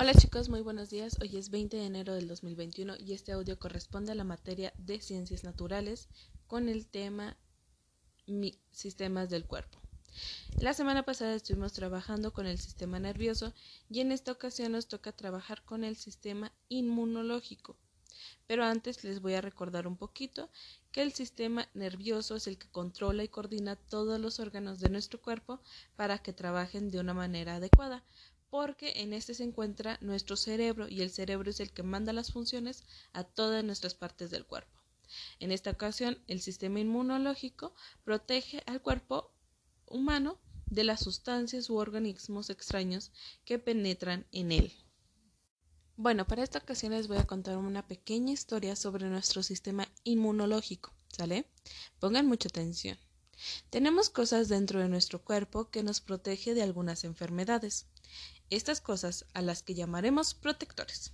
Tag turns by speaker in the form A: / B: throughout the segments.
A: Hola chicos, muy buenos días. Hoy es 20 de enero del 2021 y este audio corresponde a la materia de ciencias naturales con el tema sistemas del cuerpo. La semana pasada estuvimos trabajando con el sistema nervioso y en esta ocasión nos toca trabajar con el sistema inmunológico. Pero antes les voy a recordar un poquito que el sistema nervioso es el que controla y coordina todos los órganos de nuestro cuerpo para que trabajen de una manera adecuada, porque en este se encuentra nuestro cerebro y el cerebro es el que manda las funciones a todas nuestras partes del cuerpo. En esta ocasión, el sistema inmunológico protege al cuerpo humano de las sustancias u organismos extraños que penetran en él. Bueno, para esta ocasión les voy a contar una pequeña historia sobre nuestro sistema inmunológico, ¿sale? Pongan mucha atención. Tenemos cosas dentro de nuestro cuerpo que nos protege de algunas enfermedades. Estas cosas, a las que llamaremos protectores,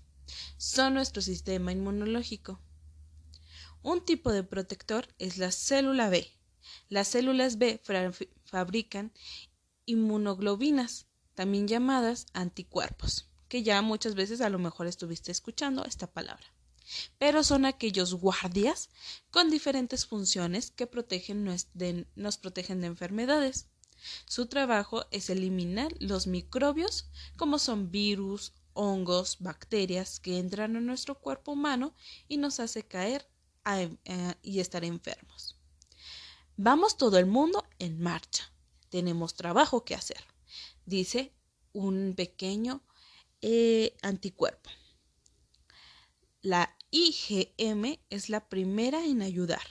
A: son nuestro sistema inmunológico. Un tipo de protector es la célula B. Las células B fabrican inmunoglobinas, también llamadas anticuerpos que ya muchas veces a lo mejor estuviste escuchando esta palabra. Pero son aquellos guardias con diferentes funciones que protegen nos protegen de enfermedades. Su trabajo es eliminar los microbios como son virus, hongos, bacterias que entran en nuestro cuerpo humano y nos hace caer y estar enfermos. Vamos todo el mundo en marcha. Tenemos trabajo que hacer, dice un pequeño eh, anticuerpo. La IgM es la primera en ayudar.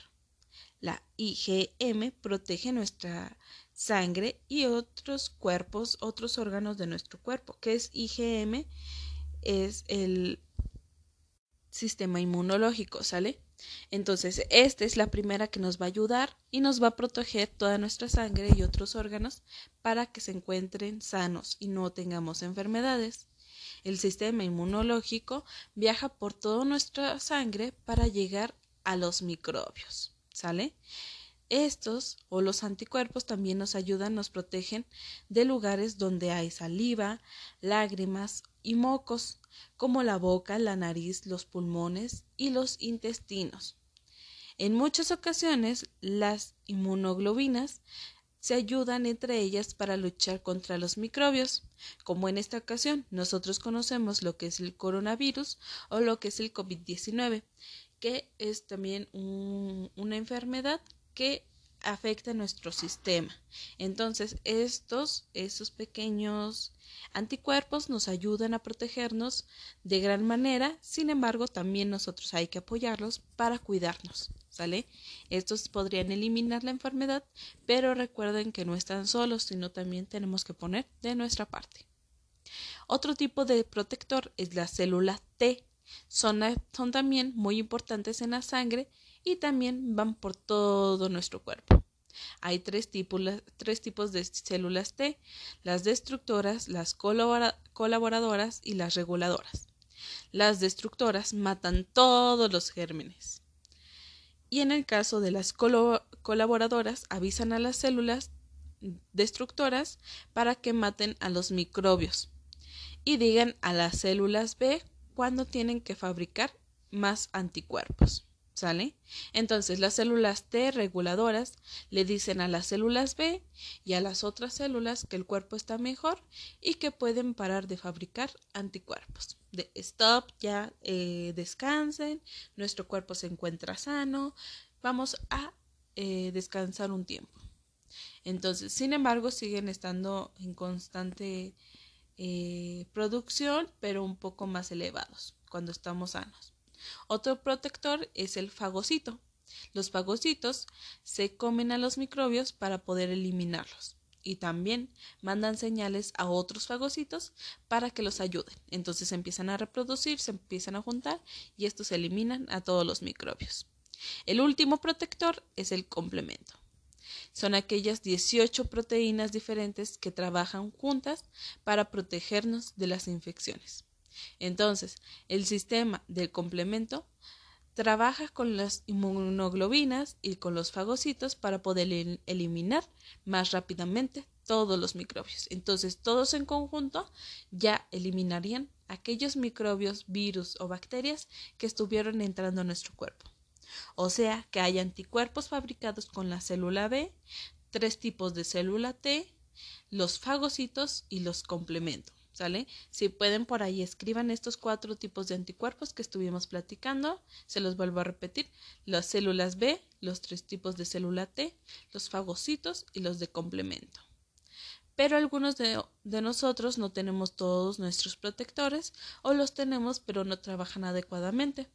A: La IgM protege nuestra sangre y otros cuerpos, otros órganos de nuestro cuerpo. ¿Qué es IgM? Es el sistema inmunológico, ¿sale? Entonces, esta es la primera que nos va a ayudar y nos va a proteger toda nuestra sangre y otros órganos para que se encuentren sanos y no tengamos enfermedades. El sistema inmunológico viaja por toda nuestra sangre para llegar a los microbios. ¿Sale? Estos o los anticuerpos también nos ayudan, nos protegen de lugares donde hay saliva, lágrimas y mocos, como la boca, la nariz, los pulmones y los intestinos. En muchas ocasiones, las inmunoglobinas se ayudan entre ellas para luchar contra los microbios, como en esta ocasión nosotros conocemos lo que es el coronavirus o lo que es el COVID-19, que es también una enfermedad que afecta nuestro sistema. Entonces, estos, estos pequeños anticuerpos nos ayudan a protegernos de gran manera, sin embargo, también nosotros hay que apoyarlos para cuidarnos. ¿sale? Estos podrían eliminar la enfermedad, pero recuerden que no están solos, sino también tenemos que poner de nuestra parte. Otro tipo de protector es la célula T. Son, son también muy importantes en la sangre y también van por todo nuestro cuerpo. Hay tres tipos, de células T, las destructoras, las colaboradoras y las reguladoras. Las destructoras matan todos los gérmenes y en el caso de las colaboradoras avisan a las células destructoras para que maten a los microbios y digan a las células B cuando tienen que fabricar más anticuerpos. ¿Sale? Entonces las células T reguladoras le dicen a las células B y a las otras células que el cuerpo está mejor y que pueden parar de fabricar anticuerpos. De stop, ya eh, descansen, nuestro cuerpo se encuentra sano, vamos a eh, descansar un tiempo. Entonces, sin embargo, siguen estando en constante eh, producción, pero un poco más elevados cuando estamos sanos. Otro protector es el fagocito. Los fagocitos se comen a los microbios para poder eliminarlos y también mandan señales a otros fagocitos para que los ayuden. Entonces empiezan a reproducir, se empiezan a juntar y estos eliminan a todos los microbios. El último protector es el complemento. Son aquellas 18 proteínas diferentes que trabajan juntas para protegernos de las infecciones. Entonces, el sistema del complemento trabaja con las inmunoglobinas y con los fagocitos para poder eliminar más rápidamente todos los microbios. Entonces, todos en conjunto ya eliminarían aquellos microbios, virus o bacterias que estuvieron entrando a nuestro cuerpo. O sea que hay anticuerpos fabricados con la célula B, tres tipos de célula T, los fagocitos y los complementos. ¿Sale? Si pueden por ahí escriban estos cuatro tipos de anticuerpos que estuvimos platicando. Se los vuelvo a repetir. Las células B, los tres tipos de célula T, los fagocitos y los de complemento. Pero algunos de, de nosotros no tenemos todos nuestros protectores o los tenemos pero no trabajan adecuadamente.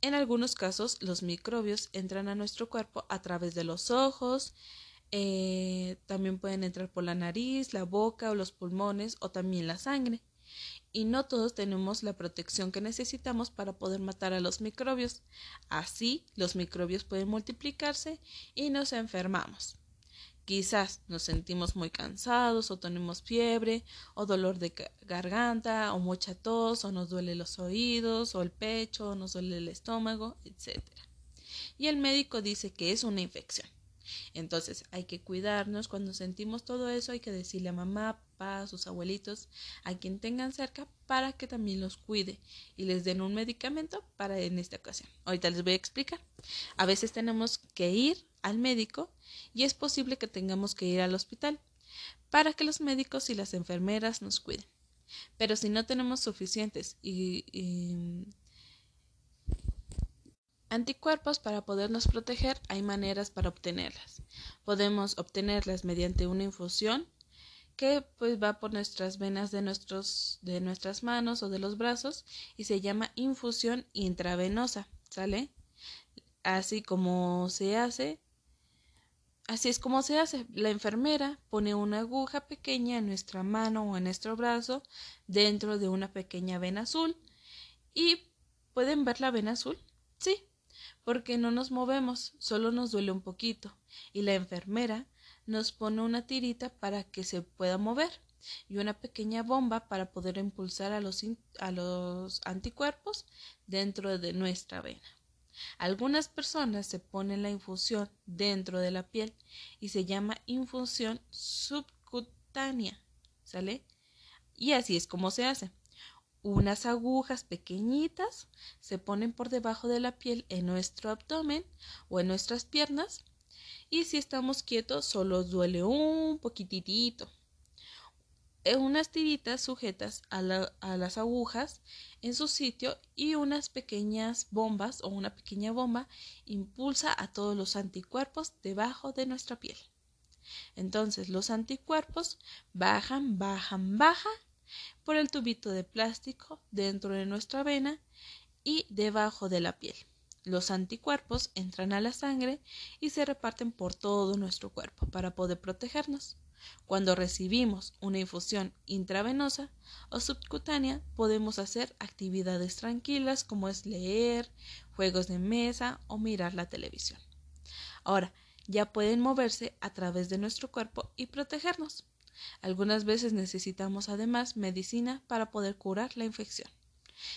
A: En algunos casos los microbios entran a nuestro cuerpo a través de los ojos, eh, también pueden entrar por la nariz, la boca o los pulmones o también la sangre. Y no todos tenemos la protección que necesitamos para poder matar a los microbios. Así, los microbios pueden multiplicarse y nos enfermamos. Quizás nos sentimos muy cansados o tenemos fiebre o dolor de garganta o mucha tos o nos duele los oídos o el pecho o nos duele el estómago, etc. Y el médico dice que es una infección. Entonces hay que cuidarnos cuando sentimos todo eso, hay que decirle a mamá, papá, a sus abuelitos, a quien tengan cerca para que también los cuide y les den un medicamento para en esta ocasión. Ahorita les voy a explicar. A veces tenemos que ir al médico y es posible que tengamos que ir al hospital para que los médicos y las enfermeras nos cuiden. Pero si no tenemos suficientes y, y Anticuerpos para podernos proteger hay maneras para obtenerlas. Podemos obtenerlas mediante una infusión que pues va por nuestras venas de nuestros de nuestras manos o de los brazos y se llama infusión intravenosa, ¿sale? Así como se hace Así es como se hace. La enfermera pone una aguja pequeña en nuestra mano o en nuestro brazo dentro de una pequeña vena azul. ¿Y pueden ver la vena azul? Sí, porque no nos movemos, solo nos duele un poquito, y la enfermera nos pone una tirita para que se pueda mover y una pequeña bomba para poder impulsar a los, a los anticuerpos dentro de nuestra vena. Algunas personas se ponen la infusión dentro de la piel y se llama infusión subcutánea, ¿sale? Y así es como se hace unas agujas pequeñitas se ponen por debajo de la piel en nuestro abdomen o en nuestras piernas y si estamos quietos solo duele un poquitito. Eh, unas tiritas sujetas a, a las agujas en su sitio y unas pequeñas bombas o una pequeña bomba impulsa a todos los anticuerpos debajo de nuestra piel. Entonces los anticuerpos bajan, bajan, bajan por el tubito de plástico dentro de nuestra vena y debajo de la piel. Los anticuerpos entran a la sangre y se reparten por todo nuestro cuerpo para poder protegernos. Cuando recibimos una infusión intravenosa o subcutánea, podemos hacer actividades tranquilas como es leer, juegos de mesa o mirar la televisión. Ahora, ya pueden moverse a través de nuestro cuerpo y protegernos. Algunas veces necesitamos además medicina para poder curar la infección.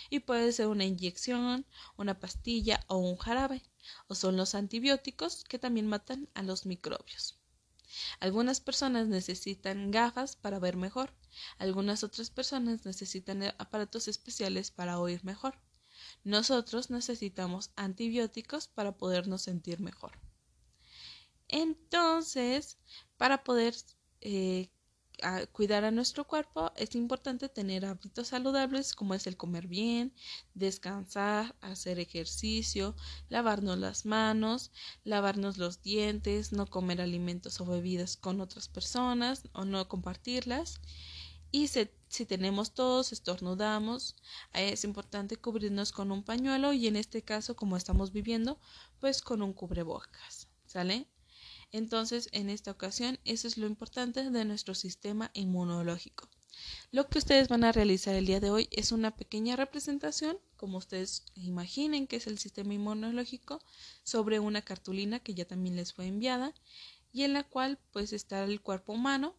A: Y puede ser una inyección, una pastilla o un jarabe, o son los antibióticos que también matan a los microbios. Algunas personas necesitan gafas para ver mejor, algunas otras personas necesitan aparatos especiales para oír mejor. Nosotros necesitamos antibióticos para podernos sentir mejor. Entonces, para poder eh, cuidar a nuestro cuerpo es importante tener hábitos saludables como es el comer bien, descansar, hacer ejercicio, lavarnos las manos, lavarnos los dientes, no comer alimentos o bebidas con otras personas o no compartirlas. Y si tenemos tos, estornudamos, es importante cubrirnos con un pañuelo y en este caso, como estamos viviendo, pues con un cubrebocas. ¿Sale? Entonces, en esta ocasión, eso es lo importante de nuestro sistema inmunológico. Lo que ustedes van a realizar el día de hoy es una pequeña representación, como ustedes imaginen que es el sistema inmunológico, sobre una cartulina que ya también les fue enviada y en la cual pues está el cuerpo humano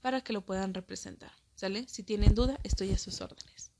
A: para que lo puedan representar. ¿Sale? Si tienen duda, estoy a sus órdenes.